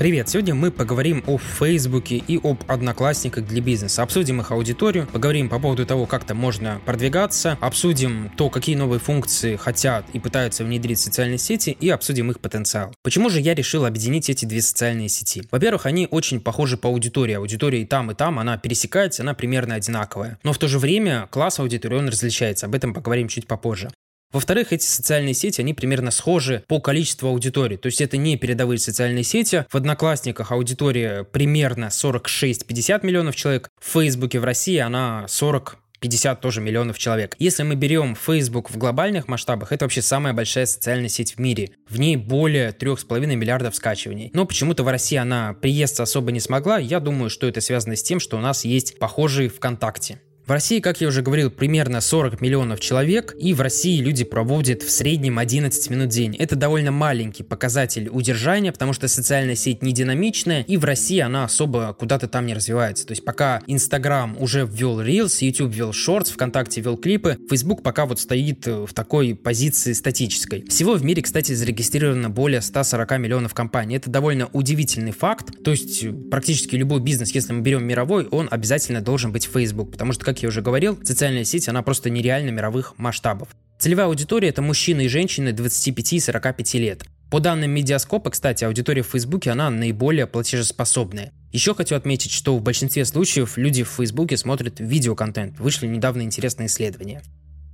Привет! Сегодня мы поговорим о Фейсбуке и об одноклассниках для бизнеса. Обсудим их аудиторию, поговорим по поводу того, как там можно продвигаться, обсудим то, какие новые функции хотят и пытаются внедрить в социальные сети, и обсудим их потенциал. Почему же я решил объединить эти две социальные сети? Во-первых, они очень похожи по аудитории. Аудитория и там, и там, она пересекается, она примерно одинаковая. Но в то же время класс аудитории, он различается. Об этом поговорим чуть попозже. Во-вторых, эти социальные сети, они примерно схожи по количеству аудитории. То есть это не передовые социальные сети. В Одноклассниках аудитория примерно 46-50 миллионов человек. В Фейсбуке в России она 40 50 тоже миллионов человек. Если мы берем Facebook в глобальных масштабах, это вообще самая большая социальная сеть в мире. В ней более 3,5 миллиардов скачиваний. Но почему-то в России она приесться особо не смогла. Я думаю, что это связано с тем, что у нас есть похожий ВКонтакте. В России, как я уже говорил, примерно 40 миллионов человек, и в России люди проводят в среднем 11 минут в день. Это довольно маленький показатель удержания, потому что социальная сеть не динамичная, и в России она особо куда-то там не развивается. То есть пока Инстаграм уже ввел Reels, YouTube ввел Shorts, ВКонтакте ввел клипы, Facebook пока вот стоит э, в такой позиции статической. Всего в мире, кстати, зарегистрировано более 140 миллионов компаний. Это довольно удивительный факт. То есть э, практически любой бизнес, если мы берем мировой, он обязательно должен быть Facebook, потому что, как я уже говорил, социальная сеть, она просто нереально мировых масштабов. Целевая аудитория – это мужчины и женщины 25 и 45 лет. По данным Медиаскопа, кстати, аудитория в Фейсбуке, она наиболее платежеспособная. Еще хочу отметить, что в большинстве случаев люди в Фейсбуке смотрят видеоконтент. Вышли недавно интересные исследования.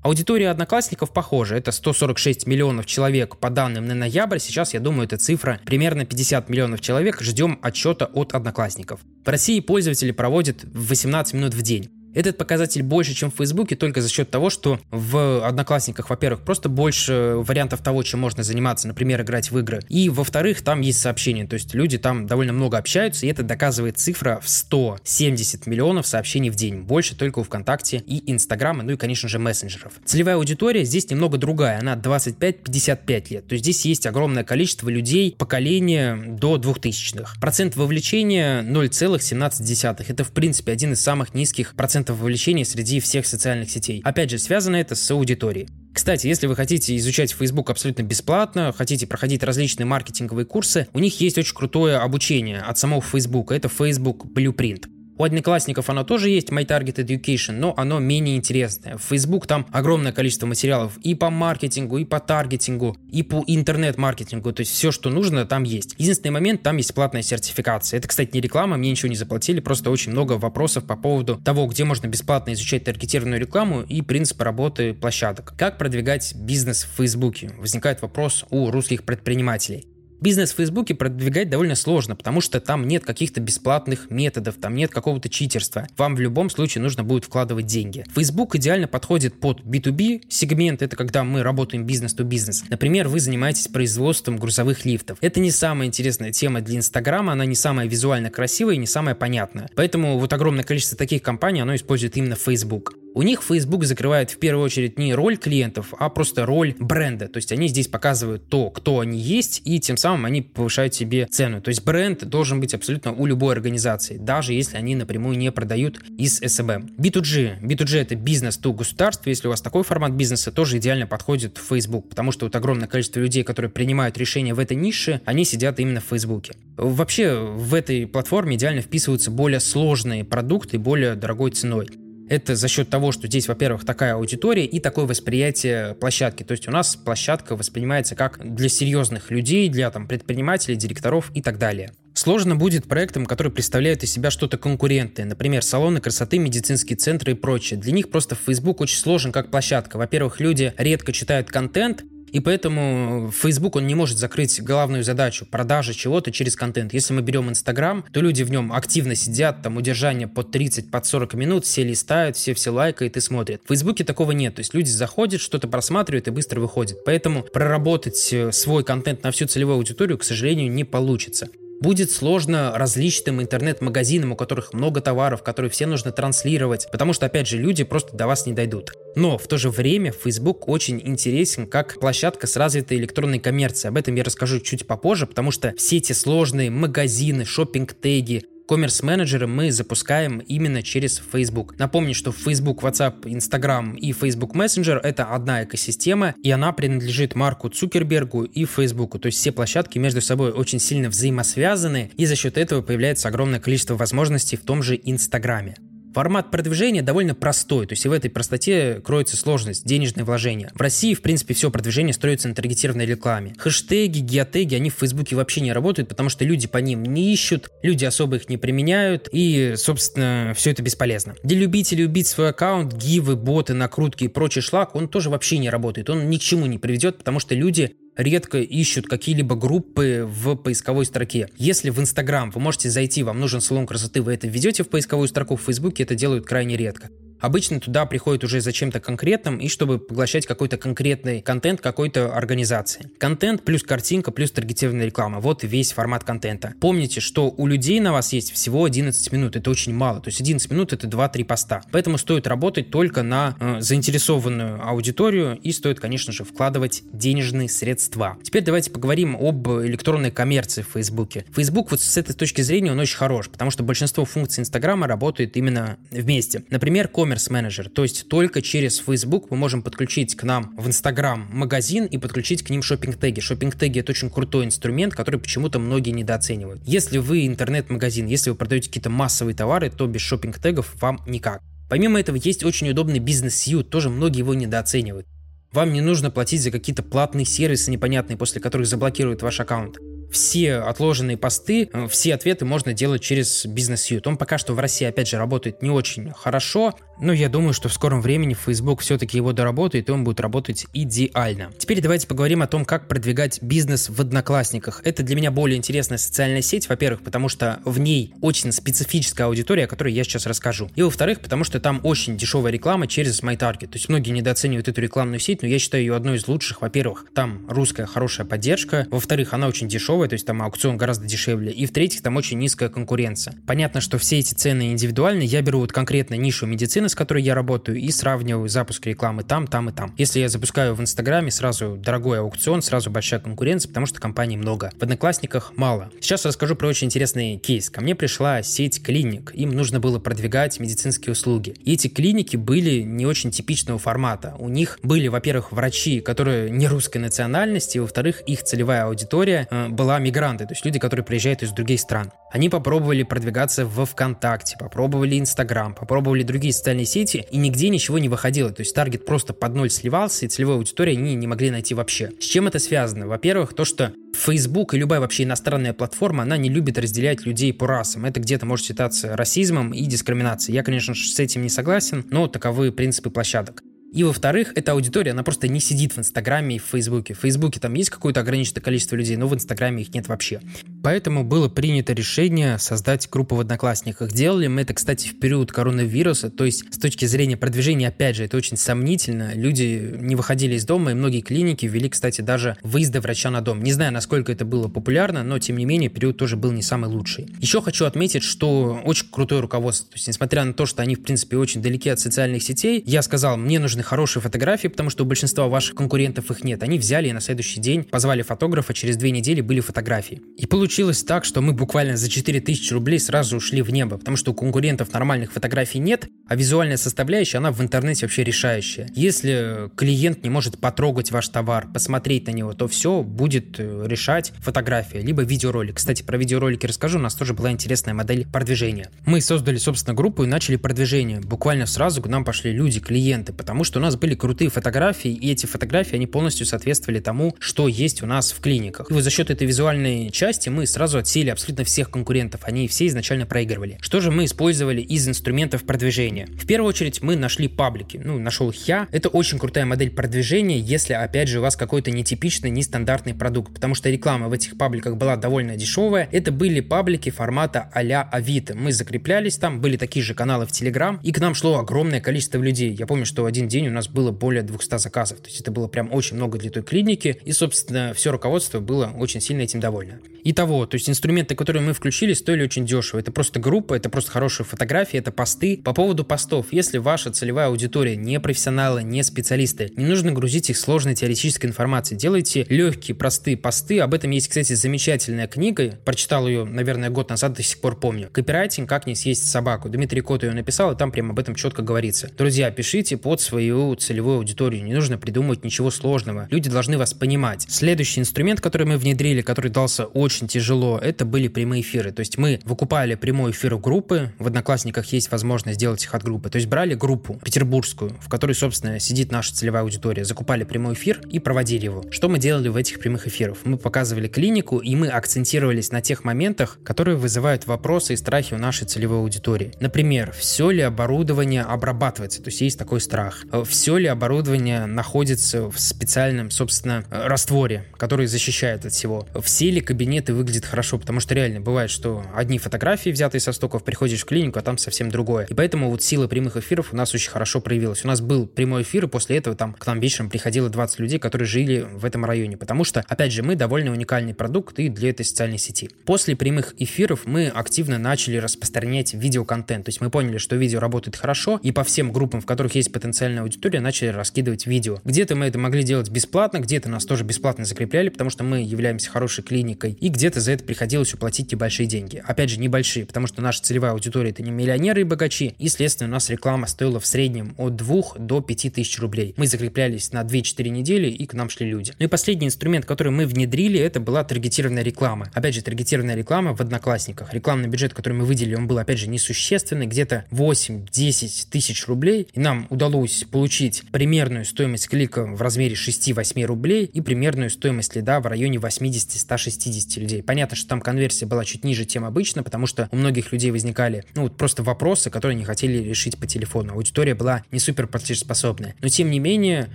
Аудитория одноклассников похожа. Это 146 миллионов человек по данным на ноябрь. Сейчас, я думаю, эта цифра примерно 50 миллионов человек. Ждем отчета от одноклассников. В России пользователи проводят 18 минут в день. Этот показатель больше, чем в Фейсбуке, только за счет того, что в Одноклассниках, во-первых, просто больше вариантов того, чем можно заниматься, например, играть в игры. И, во-вторых, там есть сообщения, то есть люди там довольно много общаются, и это доказывает цифра в 170 миллионов сообщений в день. Больше только у ВКонтакте и Инстаграма, ну и, конечно же, мессенджеров. Целевая аудитория здесь немного другая, она 25-55 лет. То есть здесь есть огромное количество людей поколения до 2000-х. Процент вовлечения 0,17. Это, в принципе, один из самых низких процентов процентов вовлечения среди всех социальных сетей. Опять же, связано это с аудиторией. Кстати, если вы хотите изучать Facebook абсолютно бесплатно, хотите проходить различные маркетинговые курсы, у них есть очень крутое обучение от самого Facebook. Это Facebook Blueprint. У одноклассников оно тоже есть, My Target Education, но оно менее интересное. В Facebook там огромное количество материалов и по маркетингу, и по таргетингу, и по интернет-маркетингу, то есть все, что нужно, там есть. Единственный момент, там есть платная сертификация. Это, кстати, не реклама, мне ничего не заплатили, просто очень много вопросов по поводу того, где можно бесплатно изучать таргетированную рекламу и принципы работы площадок. Как продвигать бизнес в Facebook? Возникает вопрос у русских предпринимателей. Бизнес в Фейсбуке продвигать довольно сложно, потому что там нет каких-то бесплатных методов, там нет какого-то читерства. Вам в любом случае нужно будет вкладывать деньги. Facebook идеально подходит под B2B сегмент, это когда мы работаем бизнес-то-бизнес. Например, вы занимаетесь производством грузовых лифтов. Это не самая интересная тема для Инстаграма, она не самая визуально красивая и не самая понятная. Поэтому вот огромное количество таких компаний, оно использует именно Facebook. У них Facebook закрывает в первую очередь не роль клиентов, а просто роль бренда. То есть они здесь показывают то, кто они есть, и тем самым они повышают себе цену. То есть бренд должен быть абсолютно у любой организации, даже если они напрямую не продают из SMM. B2G. B2G это бизнес to государство. Если у вас такой формат бизнеса, тоже идеально подходит Facebook, потому что вот огромное количество людей, которые принимают решения в этой нише, они сидят именно в Facebook. Вообще в этой платформе идеально вписываются более сложные продукты более дорогой ценой. Это за счет того, что здесь, во-первых, такая аудитория и такое восприятие площадки. То есть у нас площадка воспринимается как для серьезных людей, для там, предпринимателей, директоров и так далее. Сложно будет проектам, которые представляют из себя что-то конкурентное, например, салоны красоты, медицинские центры и прочее. Для них просто Facebook очень сложен как площадка. Во-первых, люди редко читают контент, и поэтому Facebook, он не может закрыть главную задачу продажи чего-то через контент. Если мы берем Instagram, то люди в нем активно сидят, там удержание под 30, под 40 минут, все листают, все все лайкают и смотрят. В Фейсбуке такого нет. То есть люди заходят, что-то просматривают и быстро выходят. Поэтому проработать э, свой контент на всю целевую аудиторию, к сожалению, не получится. Будет сложно различным интернет-магазинам, у которых много товаров, которые все нужно транслировать, потому что, опять же, люди просто до вас не дойдут. Но в то же время Facebook очень интересен как площадка с развитой электронной коммерцией. Об этом я расскажу чуть попозже, потому что все эти сложные магазины, шопинг-теги, коммерс-менеджеры мы запускаем именно через Facebook. Напомню, что Facebook, WhatsApp, Instagram и Facebook Messenger — это одна экосистема, и она принадлежит Марку Цукербергу и Facebook. То есть все площадки между собой очень сильно взаимосвязаны, и за счет этого появляется огромное количество возможностей в том же Инстаграме. Формат продвижения довольно простой, то есть и в этой простоте кроется сложность, денежные вложения. В России, в принципе, все продвижение строится на таргетированной рекламе. Хэштеги, геотеги, они в Фейсбуке вообще не работают, потому что люди по ним не ищут, люди особо их не применяют, и, собственно, все это бесполезно. Для любителей убить свой аккаунт, гивы, боты, накрутки и прочий шлак, он тоже вообще не работает, он ни к чему не приведет, потому что люди редко ищут какие-либо группы в поисковой строке. Если в Инстаграм вы можете зайти, вам нужен салон красоты, вы это введете в поисковую строку, в Фейсбуке это делают крайне редко. Обычно туда приходят уже за чем-то конкретным и чтобы поглощать какой-то конкретный контент какой-то организации. Контент плюс картинка плюс таргетированная реклама. Вот весь формат контента. Помните, что у людей на вас есть всего 11 минут. Это очень мало. То есть 11 минут это 2-3 поста. Поэтому стоит работать только на э, заинтересованную аудиторию и стоит, конечно же, вкладывать денежные средства. Теперь давайте поговорим об электронной коммерции в Фейсбуке. Фейсбук вот с этой точки зрения он очень хорош, потому что большинство функций Инстаграма работает именно вместе. Например, e-commerce менеджер. То есть только через Facebook мы можем подключить к нам в Instagram магазин и подключить к ним шопинг-теги. Шопинг-теги это очень крутой инструмент, который почему-то многие недооценивают. Если вы интернет-магазин, если вы продаете какие-то массовые товары, то без шопинг-тегов вам никак. Помимо этого есть очень удобный бизнес-сьют, тоже многие его недооценивают. Вам не нужно платить за какие-то платные сервисы непонятные, после которых заблокируют ваш аккаунт все отложенные посты, э, все ответы можно делать через бизнес Suite. Он пока что в России, опять же, работает не очень хорошо, но я думаю, что в скором времени Facebook все-таки его доработает, и он будет работать идеально. Теперь давайте поговорим о том, как продвигать бизнес в Одноклассниках. Это для меня более интересная социальная сеть, во-первых, потому что в ней очень специфическая аудитория, о которой я сейчас расскажу. И во-вторых, потому что там очень дешевая реклама через MyTarget. То есть многие недооценивают эту рекламную сеть, но я считаю ее одной из лучших. Во-первых, там русская хорошая поддержка. Во-вторых, она очень дешевая, то есть там аукцион гораздо дешевле. И в-третьих, там очень низкая конкуренция. Понятно, что все эти цены индивидуальны. Я беру вот конкретно нишу медицины, с которой я работаю, и сравниваю запуск рекламы там, там и там. Если я запускаю в Инстаграме, сразу дорогой аукцион, сразу большая конкуренция, потому что компаний много. В Одноклассниках мало. Сейчас расскажу про очень интересный кейс. Ко мне пришла сеть клиник. Им нужно было продвигать медицинские услуги. И эти клиники были не очень типичного формата. У них были, во-первых, врачи, которые не русской национальности, во-вторых, их целевая аудитория э, была мигранты, то есть люди, которые приезжают из других стран. Они попробовали продвигаться во ВКонтакте, попробовали Инстаграм, попробовали другие социальные сети, и нигде ничего не выходило. То есть таргет просто под ноль сливался, и целевой аудитории они не могли найти вообще. С чем это связано? Во-первых, то, что Facebook и любая вообще иностранная платформа, она не любит разделять людей по расам. Это где-то может считаться расизмом и дискриминацией. Я, конечно, с этим не согласен, но таковы принципы площадок. И во-вторых, эта аудитория, она просто не сидит в Инстаграме и в Фейсбуке. В Фейсбуке там есть какое-то ограниченное количество людей, но в Инстаграме их нет вообще. Поэтому было принято решение создать группу в Одноклассниках. Делали мы это, кстати, в период коронавируса, то есть с точки зрения продвижения, опять же, это очень сомнительно. Люди не выходили из дома, и многие клиники ввели, кстати, даже выезды врача на дом. Не знаю, насколько это было популярно, но, тем не менее, период тоже был не самый лучший. Еще хочу отметить, что очень крутое руководство. То есть, несмотря на то, что они, в принципе, очень далеки от социальных сетей, я сказал, мне нужны хорошие фотографии, потому что у большинства ваших конкурентов их нет. Они взяли и на следующий день позвали фотографа, через две недели были фотографии. И получилось так, что мы буквально за 4000 рублей сразу ушли в небо, потому что у конкурентов нормальных фотографий нет, а визуальная составляющая, она в интернете вообще решающая. Если клиент не может потрогать ваш товар, посмотреть на него, то все будет э, решать фотография, либо видеоролик. Кстати, про видеоролики расскажу, у нас тоже была интересная модель продвижения. Мы создали, собственно, группу и начали продвижение. Буквально сразу к нам пошли люди, клиенты, потому что у нас были крутые фотографии, и эти фотографии, они полностью соответствовали тому, что есть у нас в клиниках. И вот за счет этой визуальной части мы сразу отсеяли абсолютно всех конкурентов, они все изначально проигрывали. Что же мы использовали из инструментов продвижения? В первую очередь мы нашли паблики, ну, нашел я. Это очень крутая модель продвижения, если, опять же, у вас какой-то нетипичный, нестандартный продукт, потому что реклама в этих пабликах была довольно дешевая. Это были паблики формата а-ля Авито. Мы закреплялись там, были такие же каналы в Телеграм, и к нам шло огромное количество людей. Я помню, что один день у нас было более 200 заказов. То есть это было прям очень много для той клиники. И, собственно, все руководство было очень сильно этим довольно. Итого, то есть инструменты, которые мы включили, стоили очень дешево. Это просто группа, это просто хорошие фотографии, это посты. По поводу постов, если ваша целевая аудитория не профессионалы, не специалисты, не нужно грузить их сложной теоретической информацией. Делайте легкие, простые посты. Об этом есть, кстати, замечательная книга. Прочитал ее, наверное, год назад, до сих пор помню. Копирайтинг «Как не съесть собаку». Дмитрий Кот ее написал, и там прямо об этом четко говорится. Друзья, пишите под свою целевую аудиторию. Не нужно придумывать ничего сложного. Люди должны вас понимать. Следующий инструмент, который мы внедрили, который дался очень тяжело, это были прямые эфиры. То есть мы выкупали прямой эфир у группы, в Одноклассниках есть возможность сделать их от группы. То есть брали группу петербургскую, в которой, собственно, сидит наша целевая аудитория, закупали прямой эфир и проводили его. Что мы делали в этих прямых эфирах? Мы показывали клинику, и мы акцентировались на тех моментах, которые вызывают вопросы и страхи у нашей целевой аудитории. Например, все ли оборудование обрабатывается? То есть есть такой страх. Все ли оборудование находится в специальном, собственно, растворе, который защищает от всего? Все ли кабинеты это выглядит хорошо, потому что реально бывает, что одни фотографии, взятые со стоков, приходишь в клинику, а там совсем другое. И поэтому вот сила прямых эфиров у нас очень хорошо проявилась. У нас был прямой эфир, и после этого там к нам вечером приходило 20 людей, которые жили в этом районе, потому что, опять же, мы довольно уникальный продукт и для этой социальной сети. После прямых эфиров мы активно начали распространять видеоконтент, то есть мы поняли, что видео работает хорошо, и по всем группам, в которых есть потенциальная аудитория, начали раскидывать видео. Где-то мы это могли делать бесплатно, где-то нас тоже бесплатно закрепляли, потому что мы являемся хорошей клиникой, и где-то за это приходилось уплатить небольшие деньги. Опять же, небольшие, потому что наша целевая аудитория это не миллионеры и богачи, и, следственно, у нас реклама стоила в среднем от 2 до 5 тысяч рублей. Мы закреплялись на 2-4 недели, и к нам шли люди. Ну и последний инструмент, который мы внедрили, это была таргетированная реклама. Опять же, таргетированная реклама в Одноклассниках. Рекламный бюджет, который мы выделили, он был, опять же, несущественный, где-то 8-10 тысяч рублей, и нам удалось получить примерную стоимость клика в размере 6-8 рублей и примерную стоимость лида в районе 80-160 людей. Понятно, что там конверсия была чуть ниже, чем обычно, потому что у многих людей возникали, ну, просто вопросы, которые не хотели решить по телефону. Аудитория была не супер платежеспособная. Но, тем не менее,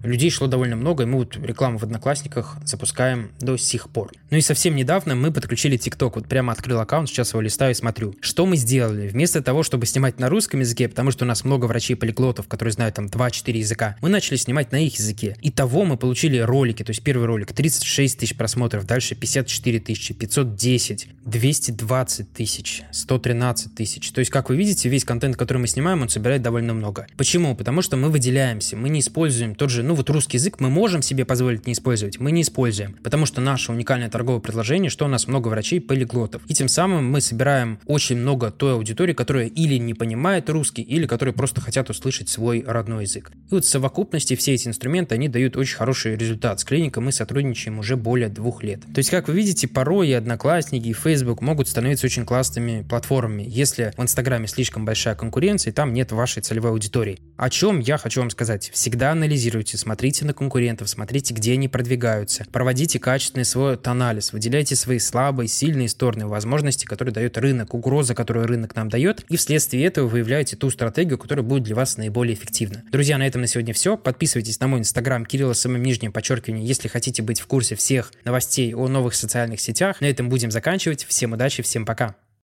людей шло довольно много, и мы вот рекламу в Одноклассниках запускаем до сих пор. Ну и совсем недавно мы подключили TikTok. Вот прямо открыл аккаунт, сейчас его листаю и смотрю. Что мы сделали? Вместо того, чтобы снимать на русском языке, потому что у нас много врачей-полиглотов, которые знают там 2-4 языка, мы начали снимать на их языке. И того мы получили ролики, то есть первый ролик 36 тысяч просмотров, дальше 54 тысячи, 500 10, 220 тысяч, 113 тысяч. То есть, как вы видите, весь контент, который мы снимаем, он собирает довольно много. Почему? Потому что мы выделяемся, мы не используем тот же, ну вот русский язык мы можем себе позволить не использовать, мы не используем, потому что наше уникальное торговое предложение, что у нас много врачей-полиглотов. И тем самым мы собираем очень много той аудитории, которая или не понимает русский, или которые просто хотят услышать свой родной язык. И вот в совокупности все эти инструменты, они дают очень хороший результат. С клиникой мы сотрудничаем уже более двух лет. То есть, как вы видите, порой и одноклассники и Facebook могут становиться очень классными платформами, если в Инстаграме слишком большая конкуренция там нет вашей целевой аудитории. О чем я хочу вам сказать. Всегда анализируйте, смотрите на конкурентов, смотрите, где они продвигаются, проводите качественный свой анализ, выделяйте свои слабые, сильные стороны, возможности, которые дает рынок, угрозы, которую рынок нам дает, и вследствие этого выявляете ту стратегию, которая будет для вас наиболее эффективна. Друзья, на этом на сегодня все. Подписывайтесь на мой инстаграм Кирилла самым нижним подчеркивание, если хотите быть в курсе всех новостей о новых социальных сетях. На этом будем заканчивать. Всем удачи, всем пока.